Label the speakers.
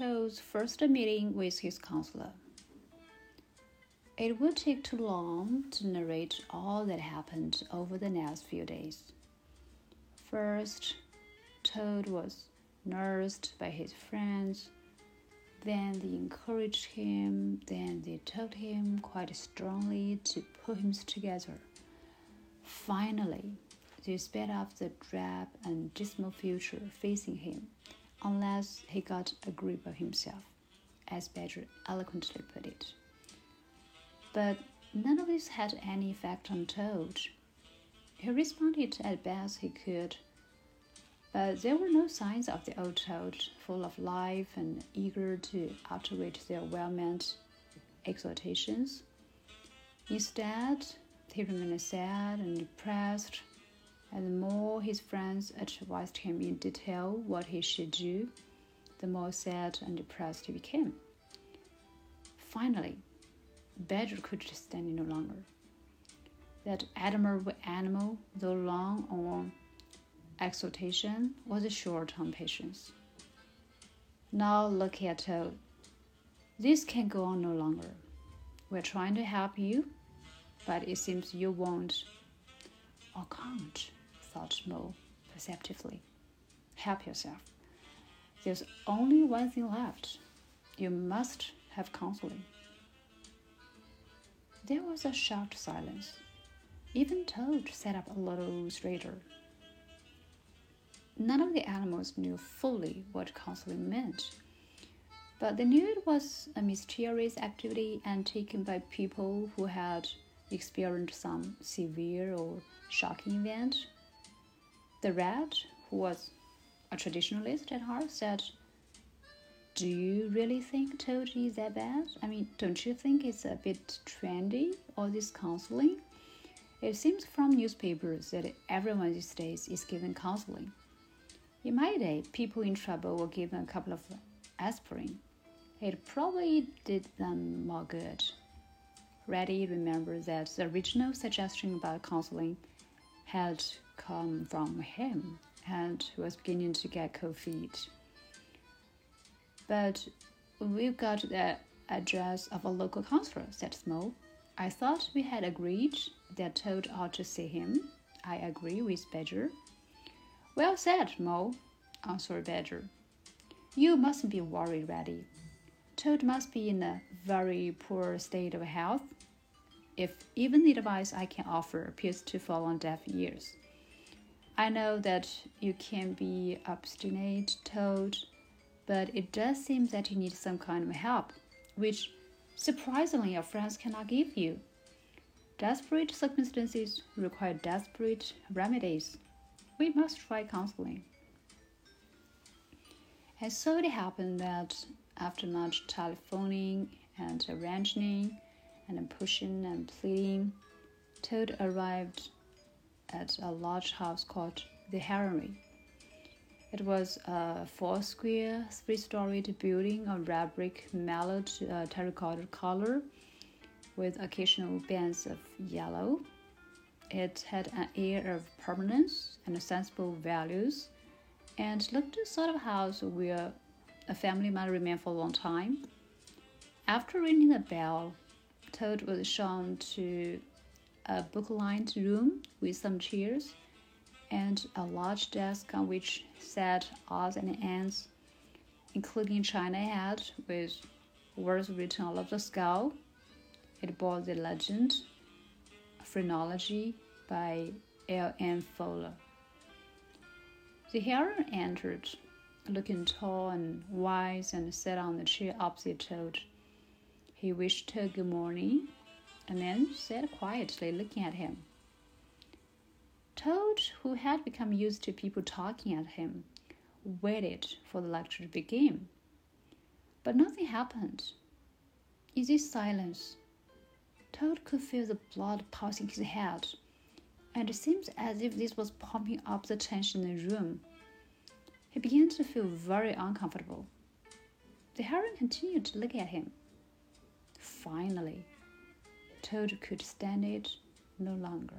Speaker 1: Toad's first meeting with his counselor. It would take too long to narrate all that happened over the next few days. First, Toad was nursed by his friends. Then they encouraged him. Then they told him quite strongly to put him together. Finally, they sped up the drab and dismal future facing him, unless he got a grip of himself, as Badger eloquently put it. But none of this had any effect on Toad. He responded as best he could, but there were no signs of the old Toad, full of life and eager to outwit their well meant exhortations. Instead, he remained sad and depressed, his friends advised him in detail what he should do, the more sad and depressed he became. Finally, Badger could stand it no longer. That admirable animal, though long on exhortation, was a short on patience. Now look at Toad. This can go on no longer. We're trying to help you, but it seems you won't or can't, Mole perceptively. Help yourself. There's only one thing left. You must have counseling. There was a short silence. Even Toad sat up a little straighter. None of the animals knew fully what counseling meant, but they knew it was a mysterious activity undertaken by people who had experienced some severe or shocking event. The rat, who was a traditionalist at heart, said, do you really think Toad is that bad? I mean, don't you think it's a bit trendy, all this counseling? It seems from newspapers that everyone these days is given counseling. In my day, people in trouble were given a couple of aspirin. It probably did them more good. Ratty remembered that the original suggestion about counseling had come from him and was beginning to get cold feet but we've got the address of a local counselor, said Mole. I thought we had agreed that Toad ought to see him. I agree with Badger. Well said, Mole, answered Badger. You mustn't be worried, Ratty. Toad must be in a very poor state of health. If even the advice I can offer appears to fall on deaf ears. I know that you can be obstinate, Toad, but it does seem that you need some kind of help, which surprisingly your friends cannot give you. Desperate circumstances require desperate remedies. We must try counseling. And so it happened that after much telephoning and arranging and pushing and pleading, Toad arrived at a large house called the Heronry. It was a four square, three storied building of red brick mellowed uh, terracotta color with occasional bands of yellow. It had an air of permanence and sensible values and looked the sort of house where a family might remain for a long time. After ringing the bell, Toad was shown to a book lined room with some chairs and a large desk on which sat odds and ends, including china hat with words written all over the skull. It bore the legend Phrenology by L. N. Fowler. The heron entered, looking tall and wise, and sat on the chair opposite Toad. He wished her good morning, and then said quietly, looking at him, Toad, who had become used to people talking at him, waited for the lecture to begin. But nothing happened. This silence, Toad could feel the blood pulsing his head, and it seemed as if this was pumping up the tension in the room. He began to feel very uncomfortable. The heron continued to look at him. Finally, Toad could stand it no longer.